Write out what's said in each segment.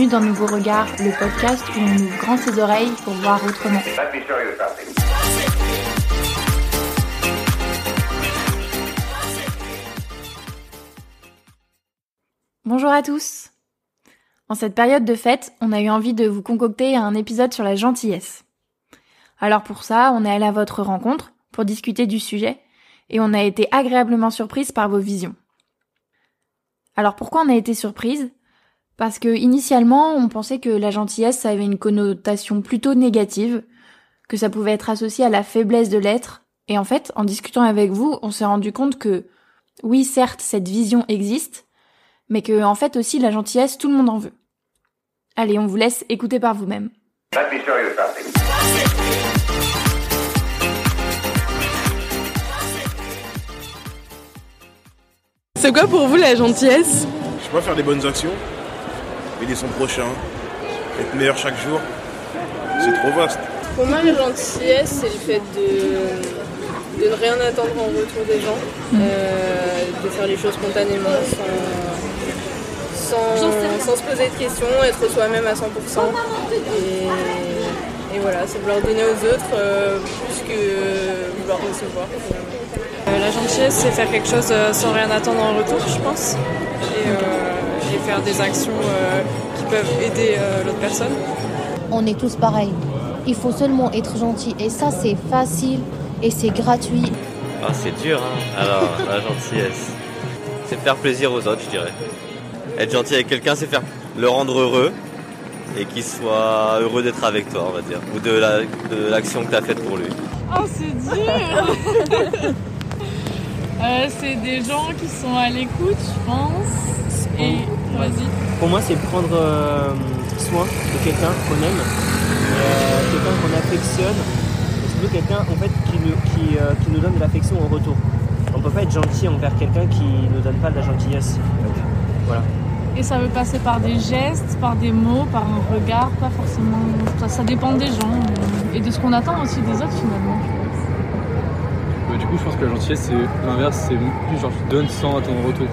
Bienvenue dans Nouveau Regard, le podcast où on ouvre grand ses oreilles pour voir autrement. Bonjour à tous. En cette période de fête, on a eu envie de vous concocter un épisode sur la gentillesse. Alors pour ça, on est allé à votre rencontre pour discuter du sujet et on a été agréablement surprise par vos visions. Alors pourquoi on a été surprise? Parce que initialement, on pensait que la gentillesse ça avait une connotation plutôt négative, que ça pouvait être associé à la faiblesse de l'être, et en fait, en discutant avec vous, on s'est rendu compte que oui, certes, cette vision existe, mais que en fait aussi la gentillesse, tout le monde en veut. Allez, on vous laisse écouter par vous-même. C'est quoi pour vous la gentillesse? Je sais pas faire des bonnes actions, aider son prochain, être meilleur chaque jour. C'est trop vaste. Pour moi, la gentillesse, c'est le fait de, de ne rien attendre en retour des gens, euh, de faire les choses spontanément, sans, sans, sans se poser de questions, être soi-même à 100%. Et, et voilà, c'est vouloir donner aux autres euh, plus que vouloir recevoir. Euh, la gentillesse, c'est faire quelque chose sans rien attendre en retour, je pense, euh, et faire des actions euh, qui peuvent aider euh, l'autre personne. On est tous pareils. Il faut seulement être gentil. Et ça, c'est facile et c'est gratuit. Ah, c'est dur, hein. Alors, la gentillesse. C'est faire plaisir aux autres, je dirais. Être gentil avec quelqu'un, c'est faire le rendre heureux et qu'il soit heureux d'être avec toi, on va dire. Ou de la- de l'action que tu as faite pour lui. Oh, c'est dur Euh, C'est des gens qui sont à l'écoute, je pense. Et vas-y. Pour moi, c'est prendre euh, soin de quelqu'un qu'on aime, euh, quelqu'un qu'on affectionne, et surtout quelqu'un en fait qui nous, qui, euh, qui nous donne de l'affection en retour. On peut pas être gentil envers quelqu'un qui nous donne pas de la gentillesse. Voilà. Et ça veut passer par des gestes, par des mots, par un regard, pas forcément. Ça, ça dépend des gens et de ce qu'on attend aussi des autres finalement. Du coup, je pense que la gentillesse, c'est l'inverse, c'est plus genre tu donnes sans attendre en retour.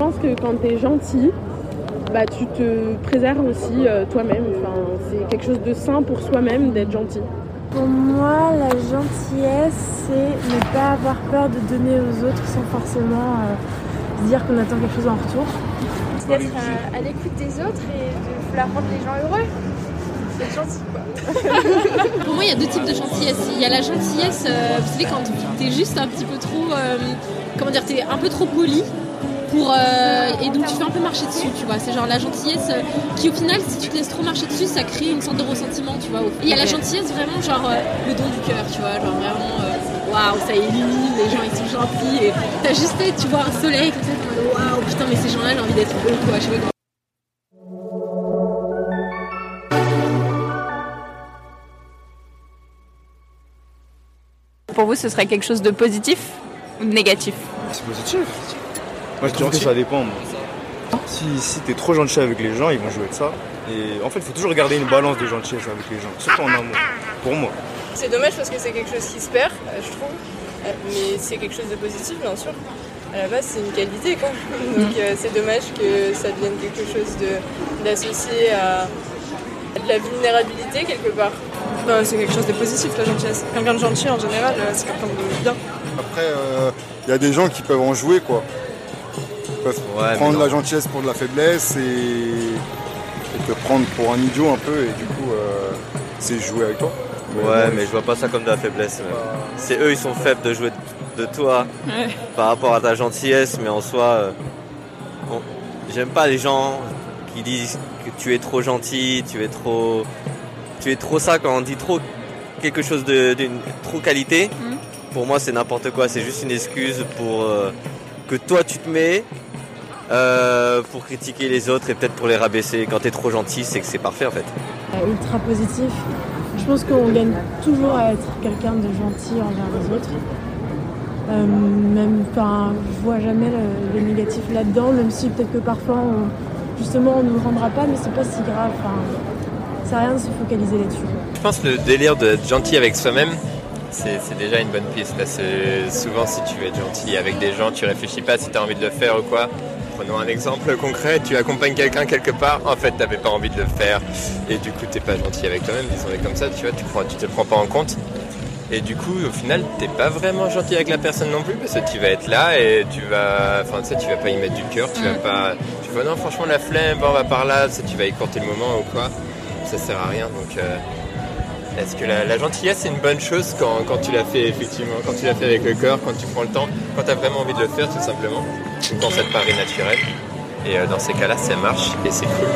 Je pense que quand tu es gentil, bah, tu te préserves aussi euh, toi-même. Enfin, c'est quelque chose de sain pour soi-même d'être gentil. Pour moi, la gentillesse, c'est ne pas avoir peur de donner aux autres sans forcément euh, se dire qu'on attend quelque chose en retour. D'être euh, à l'écoute des autres et de vouloir rendre les gens heureux. C'est gentil quoi. Pour moi, il y a deux types de gentillesse. Il y a la gentillesse, euh, vous savez, quand t'es juste un petit peu trop, euh, comment dire, t'es un peu trop poli. Pour, euh, et donc tu fais un peu marcher dessus, tu vois. C'est genre la gentillesse euh, qui, au final, si tu te laisses trop marcher dessus, ça crée une sorte de ressentiment, tu vois. Il y a la gentillesse vraiment, genre euh, le don du cœur, tu vois. Genre vraiment, waouh, ça illumine, les gens ils sont gentils. Et t'as juste, tu vois un soleil comme ça, waouh, putain, mais ces gens-là, j'ai envie d'être eux, quoi. Je sais pas. Pour vous, ce serait quelque chose de positif ou de négatif? C'est positif. Moi je trouve que ça dépend. moi. Si, si t'es trop gentil avec les gens, ils vont jouer de ça. Et en fait, il faut toujours garder une balance de gentillesse avec les gens, surtout en amour. Pour moi. C'est dommage parce que c'est quelque chose qui se perd, euh, je trouve. Euh, Mais c'est quelque chose de positif, bien sûr. À la base, c'est une qualité, quoi. Donc euh, c'est dommage que ça devienne quelque chose de- d'associé à à de la vulnérabilité, quelque part. Bah, c'est quelque chose de positif la gentillesse. Quelqu'un de gentil en général, c'est quelqu'un de bien. Après, il y a des gens qui peuvent en jouer, quoi. Peuvent Ouais, prendre la gentillesse pour de la faiblesse et, et te prendre pour un idiot un peu, et du coup, euh, c'est jouer avec toi. Ouais, mais je vois pas ça comme de la faiblesse. C'est eux, ils sont faibles de jouer de toi Ouais. par rapport à ta gentillesse, mais en soi, euh, on- j'aime pas les gens qui disent que tu es trop gentil, tu es trop, tu es trop ça quand on dit trop quelque chose de- d'une trop qualité. Mhm. Pour moi, c'est n'importe quoi. C'est juste une excuse pour euh, que toi tu te mets euh, pour critiquer les autres et peut-être pour les rabaisser. Quand t'es trop gentil, c'est que c'est parfait en fait. Euh, ultra positif. Je pense qu'on gagne toujours à être quelqu'un de gentil envers les autres. Euh, même, enfin, je vois jamais le, le négatif là-dedans, même si peut-être que parfois, on- justement, on ne nous rendra pas, mais c'est pas si grave. Enfin, ça sert à rien de se focaliser là-dessus. Je pense que le délire d'être gentil avec soi-même, c'est c'est déjà une bonne piste. Parce que souvent, si tu veux être gentil avec des gens, tu réfléchis pas si tu as envie de le faire ou quoi. Prenons un exemple concret, tu accompagnes quelqu'un quelque part, en fait t'avais pas envie de le faire. Et du coup t'es pas gentil avec toi-même, disons comme ça, tu vois, tu, prends, tu te prends pas en compte. Et du coup, au final, t'es pas vraiment gentil avec la personne non plus parce que tu vas être là et tu vas, enfin, tu sais, tu vas pas y mettre du cœur, tu vas pas, tu vas non, franchement, la flemme, on va par là, tu vas écourter le moment ou quoi, ça sert à rien. Donc, euh, est-ce que la, la gentillesse c'est une bonne chose quand, quand tu l'as fait effectivement, quand tu l'as fait avec le cœur, quand tu prends le temps, quand tu as vraiment envie de le faire tout simplement, ou quand ça te paraît naturel. Et euh, dans ces cas-là, ça marche et c'est cool.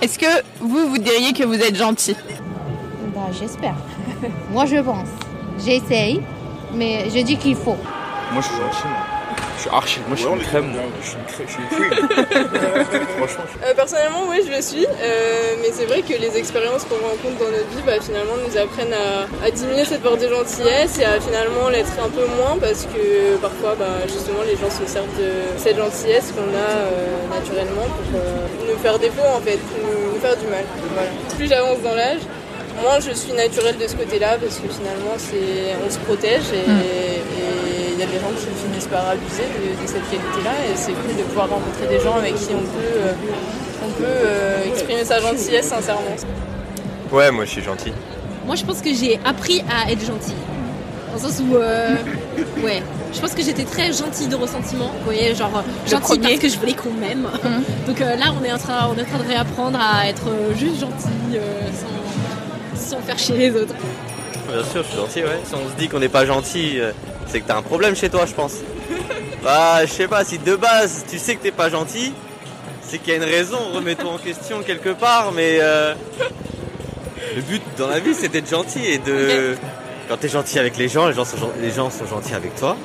Est-ce que vous, vous diriez que vous êtes gentil? Bah, j'espère. Moi, je pense. J'essaye, mais je dis qu'il faut. Moi, je suis gentil. Moi. Je suis archi. Moi, je suis une crème. moi. Je suis une crème. Franchement, je- Euh, personnellement, oui, je le suis, euh, mais c'est vrai que les expériences qu'on rencontre dans notre vie, bah, finalement, nous apprennent à, à diminuer cette part de gentillesse et à finalement l'être un peu moins parce que parfois, bah, justement, les gens se servent de cette gentillesse qu'on a euh, naturellement pour euh, nous faire défaut, en fait, nous, nous faire du mal. Voilà. Plus j'avance dans l'âge, moins je suis naturelle de ce côté-là parce que finalement, c'est, on se protège et et il y a des gens qui finissent par abuser de, de cette qualité-là et c'est cool de pouvoir rencontrer des gens avec qui on peut, euh, on peut euh, exprimer sa gentillesse sincèrement. Ouais, moi je suis gentil. Moi, je pense que j'ai appris à être gentille. Dans le sens où, euh, ouais, je pense que j'étais très gentille de ressentiment. Vous voyez, genre gentille parce que je voulais qu'on m'aime. Donc euh, là, on est, en train, on est en train de réapprendre à être juste gentil euh, sans, sans faire chier les autres. Bien sûr, je suis gentil, ouais. Si on se dit qu'on n'est pas gentil, euh, c'est que t'as un problème chez toi, je pense. Bah, je sais pas, si de base tu sais que t'es pas gentil, c'est qu'il y a une raison, remets-toi en question quelque part, mais euh, le but dans la vie c'est d'être gentil et de. Quand t'es gentil avec les gens, les gens sont, gentils avec toi.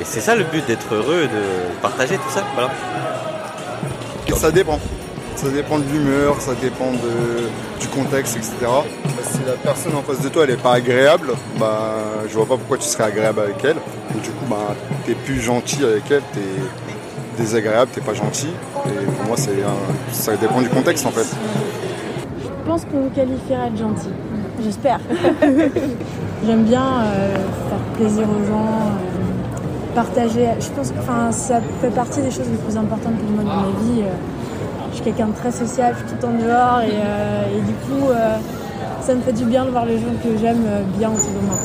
Et c'est ça le but d'être heureux, de partager tout ça, voilà. Ça dépend. Ça dépend de l'humeur, ça dépend de, du contexte, etc. Si la personne en face de toi elle est pas agréable, bah, je vois pas pourquoi tu serais agréable avec elle. Du coup, bah, t'es plus gentil avec elle, t'es désagréable, t'es pas gentil. Et pour moi, c'est ça dépend du contexte en fait. Je pense qu'on vous qualifierait de gentil. J'espère. J'aime bien euh, faire plaisir aux gens, euh, partager. Je pense que ça fait partie des choses les plus importantes pour moi dans ma vie. Euh, je suis quelqu'un de très social, je suis tout temps dehors et, euh, du coup, euh, ça me fait du bien de voir les gens que j'aime euh, bien autour de moi.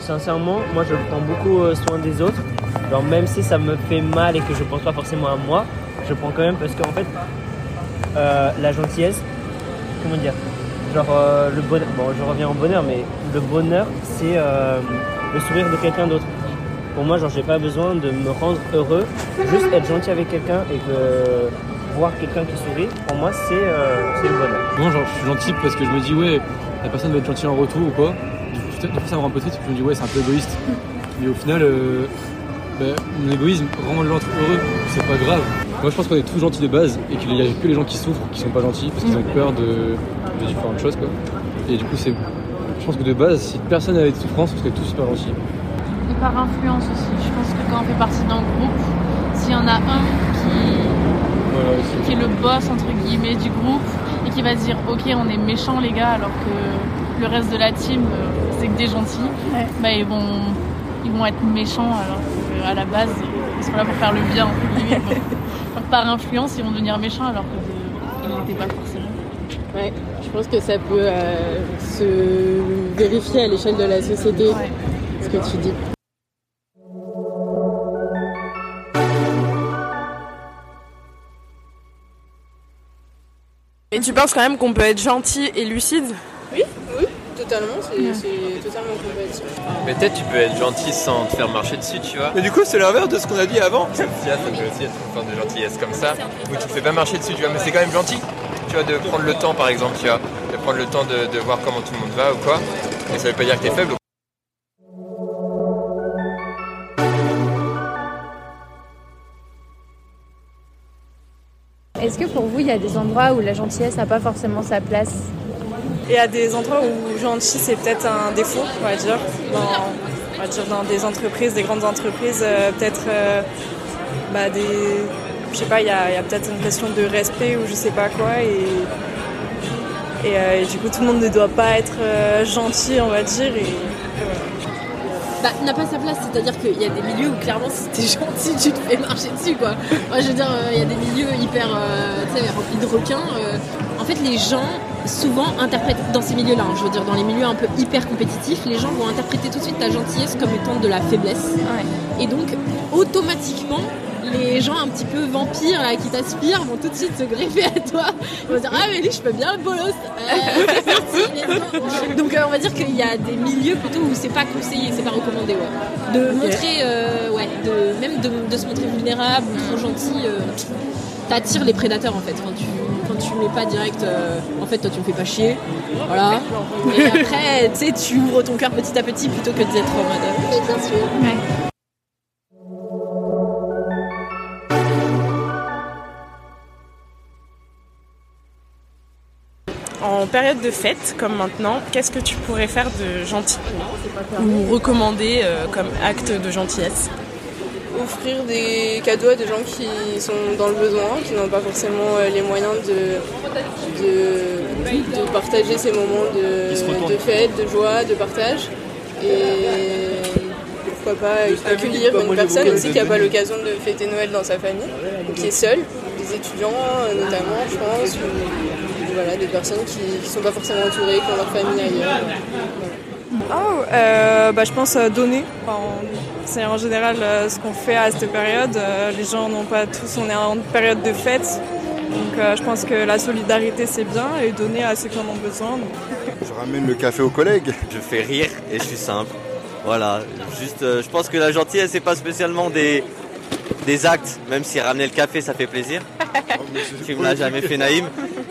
Sincèrement, moi je prends beaucoup soin des autres. Alors même si ça me fait mal et que je pense pas forcément à moi, je prends quand même parce qu'en fait, euh, la gentillesse, comment dire, genre le bonheur, bon je reviens au bonheur, mais le bonheur c'est le sourire de quelqu'un d'autre. Pour moi, genre j'ai pas besoin de me rendre heureux, juste être gentil avec quelqu'un et que voir quelqu'un qui sourit, pour moi c'est euh, c'est le bonheur. Moi, genre, je suis gentil parce que je me dis, ouais, la personne va être gentille en retour ou pas. Du coup, ça me rend un peu triste, puis je me dis, ouais, c'est un peu égoïste. Mais au final, euh, bah, mon égoïsme rend l'autre heureux, c'est pas grave. Moi, je pense qu'on est tous gentils de base et qu'il y a que les gens qui souffrent qui sont pas gentils parce qu'ils ont peur de, de différentes choses, quoi. Et du coup, c'est. Je pense que de base, si personne n'avait de souffrance, on serait tous super gentils. Et par influence aussi. Je pense que quand on fait partie d'un groupe, s'il y en a un qui, Voilà, aussi. qui est le boss entre guillemets du groupe et qui va se dire ok on est méchants les gars alors que le reste de la team euh, c'est que des gentils, bah ils vont ils vont être méchants alors qu'à la base ils sont là pour faire le bien entre guillemets. quoi. Donc, par influence ils vont devenir méchants alors que de- ils n'étaient pas forcément. Ouais, je pense que ça peut euh, se vérifier à l'échelle de la société, ce que tu dis. Et tu penses quand même qu'on peut être gentil et lucide Oui, oui, totalement, c'est c'est totalement compatible. Mais peut-être tu peux être gentil sans te faire marcher dessus, tu vois. Mais du coup, c'est l'inverse de ce qu'on a dit avant. Ça peut aussi être une forme de gentillesse comme ça, où tu te fais pas marcher dessus, tu vois. Mais c'est quand même gentil, tu vois, de prendre le temps, par exemple, tu vois. De prendre le temps de, de voir comment tout le monde va ou quoi. Et ça veut pas dire que t'es faible. Est-ce que pour vous, il y a des endroits où la gentillesse n'a pas forcément sa place Et à des endroits où gentil c'est peut-être un défaut, on va dire. Dans, on va dire dans des entreprises, des grandes entreprises, euh, peut-être euh, bah, des. Je sais pas, il y a, il y a peut-être une question de respect ou je sais pas quoi. Et, Et, du coup, tout le monde ne doit pas être gentil, on va dire. Bah, n'a pas sa place. C'est-à-dire qu'il y a des milieux où clairement, si t'es gentil, tu te fais marcher dessus, quoi. Moi, je veux dire, il y a des milieux hyper, remplis de requins. en fait, les gens souvent interprètent dans ces milieux-là, hein, je veux dire dans les milieux un peu hyper compétitifs, les gens vont interpréter tout de suite ta gentillesse comme étant de la faiblesse. Et donc automatiquement, les gens un petit peu vampires là, qui t'aspirent vont tout de suite se greffer à toi. Ils vont dire ah mais lui je peux bien le bolos. Euh, donc euh, on va dire qu'il y a des milieux plutôt où c'est pas conseillé, c'est pas recommandé ouais. De montrer euh, ouais, de même de, se montrer vulnérable ou trop gentil. T'attires les prédateurs en fait quand tu quand tu mets pas direct en fait toi tu me fais pas chier voilà et après tu sais tu ouvres ton cœur petit à petit plutôt que d'être en mode oui bien sûr ouais. Période de fête, comme maintenant, qu'est-ce que tu pourrais faire de gentil ou recommander euh, comme acte de gentillesse Offrir des cadeaux à des gens qui sont dans le besoin, qui n'ont pas forcément euh, les moyens de, de, partager ces moments de, fête, de joie, de partage. Et pourquoi pas accueillir une personne aussi qui n'a pas l'occasion de fêter Noël dans sa famille, qui est seule, des étudiants euh, notamment, je pense voilà, des personnes qui ne sont pas forcément entourées, qui ont leur famille ailleurs. Oh, euh, bah, je pense euh, donner. c'est en général euh, ce qu'on fait à cette période. les gens n'ont pas tous, on est en période de fête. Donc je pense que la solidarité c'est bien et donner à ceux qui en ont besoin. Je ramène le café aux collègues. Je fais rire et je suis simple. Voilà, juste je pense que la gentillesse c'est pas spécialement des, des actes, même si ramener le café ça fait plaisir. tu me l'as jamais fait Naïm.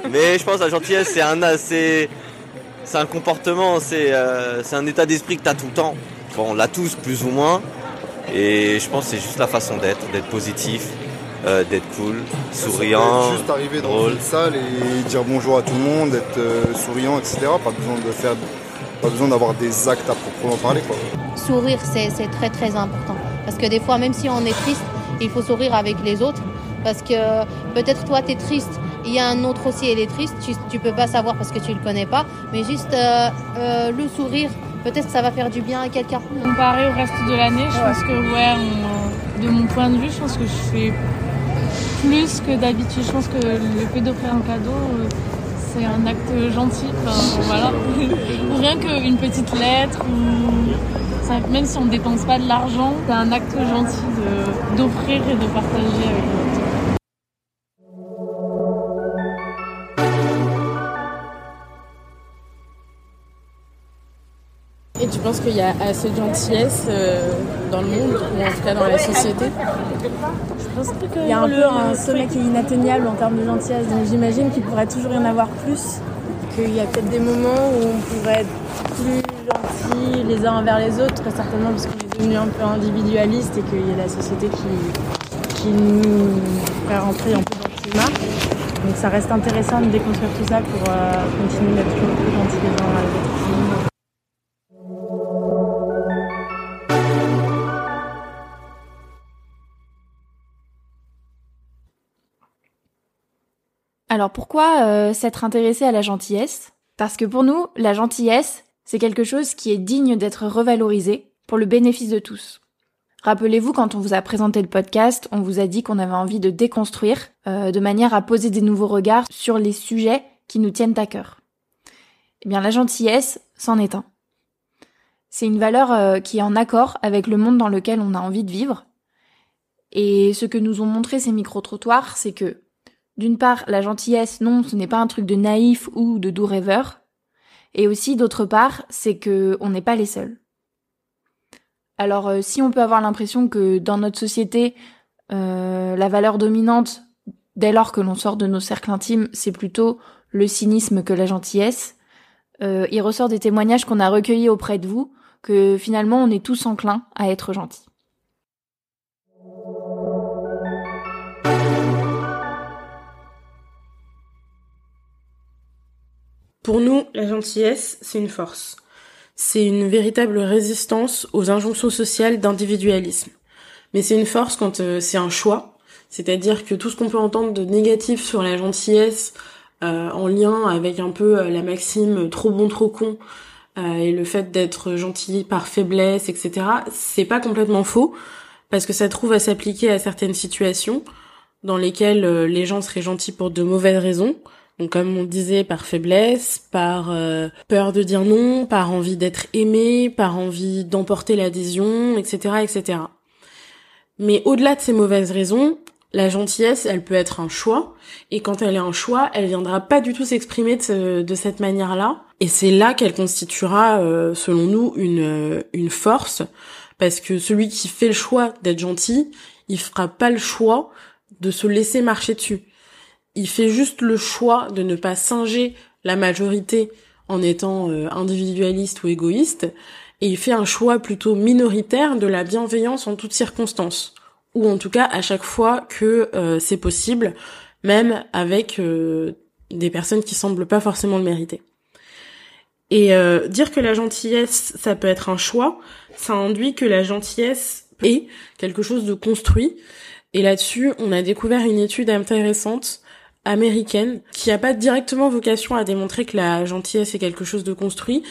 Mais je pense que la gentillesse, c'est un, c'est, c'est un comportement, c'est, euh, c'est un état d'esprit que tu as tout le temps. Bon, on l'a tous, plus ou moins. Et je pense que c'est juste la façon d'être, d'être positif, euh, d'être cool, souriant. Juste arriver dans une salle et dire bonjour à tout le monde, être euh, souriant, etc. Pas besoin de faire, pas besoin d'avoir des actes à proprement parler. Quoi. Sourire, c'est, c'est très très important. Parce que des fois, même si on est triste, il faut sourire avec les autres. Parce que peut-être toi, tu es triste, il y a un autre aussi, elle est triste, tu, tu peux pas savoir parce que tu le connais pas, mais juste euh, euh, le sourire, peut-être ça va faire du bien à quelqu'un. Comparé au reste de l'année, je pense que, ouais, de mon point de vue, je pense que je fais plus que d'habitude. Je pense que le fait d'offrir un cadeau, euh, c'est un acte gentil. voilà. Rien qu'une petite lettre ou même si on ne dépense pas de l'argent, c'est un acte gentil d'offrir et de partager avec tu penses qu'il y a assez de gentillesse euh, dans le monde, ou en tout cas dans la société Je pense qu'il y a un peu un sommet qui est inatteignable en termes de gentillesse, donc j'imagine qu'il pourrait toujours y en avoir plus. Qu'il y a peut-être des moments où on pourrait être plus gentils les uns envers les autres, très certainement parce qu'on est devenu un peu individualiste et qu'il y a la société qui, qui nous fait rentrer un peu dans le climat. Donc ça reste intéressant de déconstruire tout ça pour euh, continuer d'être toujours plus gentils les uns envers les autres. Alors pourquoi euh, s'être intéressé à la gentillesse? Parce que pour nous, la gentillesse, c'est quelque chose qui est digne d'être revalorisé pour le bénéfice de tous. Rappelez-vous, quand on vous a présenté le podcast, on vous a dit qu'on avait envie de déconstruire, euh, de manière à poser des nouveaux regards sur les sujets qui nous tiennent à cœur. Eh bien, la gentillesse, c'en est un. C'est une valeur euh, qui est en accord avec le monde dans lequel on a envie de vivre. Et ce que nous ont montré ces micro-trottoirs, c'est que d'une part, la gentillesse, non, ce n'est pas un truc de naïf ou de doux rêveur. Et aussi, d'autre part, c'est que on n'est pas les seuls. Alors, euh, si on peut avoir l'impression que dans notre société, euh, la valeur dominante, dès lors que l'on sort de nos cercles intimes, c'est plutôt le cynisme que la gentillesse, euh, il ressort des témoignages qu'on a recueillis auprès de vous que finalement on est tous enclins à être gentils. Pour nous, la gentillesse, c'est une force. C'est une véritable résistance aux injonctions sociales d'individualisme. Mais c'est une force quand euh, c'est un choix, c'est-à-dire que tout ce qu'on peut entendre de négatif sur la gentillesse en lien avec un peu la maxime trop bon trop con et le fait d'être gentil par faiblesse, etc. C'est pas complètement faux parce que ça trouve à s'appliquer à certaines situations dans lesquelles les gens seraient gentils pour de mauvaises raisons. Donc comme on disait, par faiblesse, par peur de dire non, par envie d'être aimé, par envie d'emporter l'adhésion, etc., etc. Mais au-delà de ces mauvaises raisons, la gentillesse, elle peut être un choix, et quand elle est un choix, elle viendra pas du tout s'exprimer de, cette manière-là, et c'est là qu'elle constituera, euh, selon nous, une, euh, une force, parce que celui qui fait le choix d'être gentil, il fera pas le choix de se laisser marcher dessus. Il fait juste le choix de ne pas singer la majorité en étant euh, individualiste ou égoïste, et il fait un choix plutôt minoritaire de la bienveillance en toutes circonstances ou en tout cas à chaque fois que euh, c'est possible, même avec euh, des personnes qui semblent pas forcément le mériter. Et dire que la gentillesse, ça peut être un choix, ça induit que la gentillesse est quelque chose de construit. Et là-dessus, on a découvert une étude intéressante américaine qui a pas directement vocation à démontrer que la gentillesse est quelque chose de construit,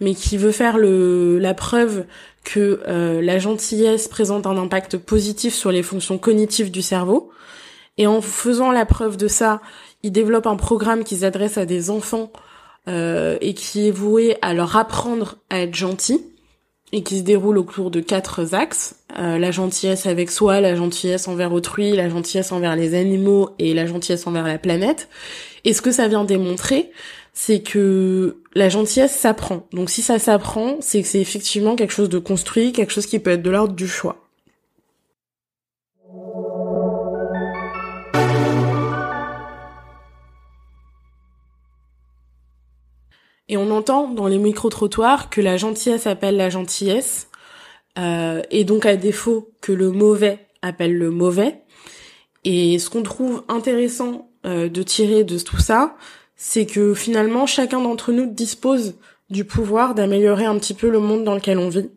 mais qui veut faire le, la preuve que euh, la gentillesse présente un impact positif sur les fonctions cognitives du cerveau. Et en faisant la preuve de ça, ils développent un programme qui s'adresse à des enfants euh, et qui est voué à leur apprendre à être gentil et qui se déroule autour de quatre axes. Euh, la gentillesse avec soi, la gentillesse envers autrui, la gentillesse envers les animaux et la gentillesse envers la planète. Et ce que ça vient démontrer, c'est que la gentillesse s'apprend. Donc si ça s'apprend, c'est que c'est effectivement quelque chose de construit, quelque chose qui peut être de l'ordre du choix. Et on entend dans les micro-trottoirs que la gentillesse appelle la gentillesse, euh, et donc à défaut que le mauvais appelle le mauvais. Et ce qu'on trouve intéressant euh, de tirer de tout ça, c'est que finalement chacun d'entre nous dispose du pouvoir d'améliorer un petit peu le monde dans lequel on vit,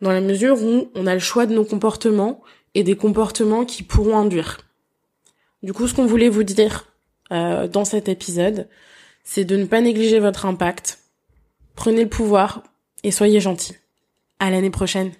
dans la mesure où on a le choix de nos comportements et des comportements qui pourront induire. Du coup, ce qu'on voulait vous dire euh, dans cet épisode, c'est de ne pas négliger votre impact. Prenez le pouvoir et soyez gentils. À l'année prochaine.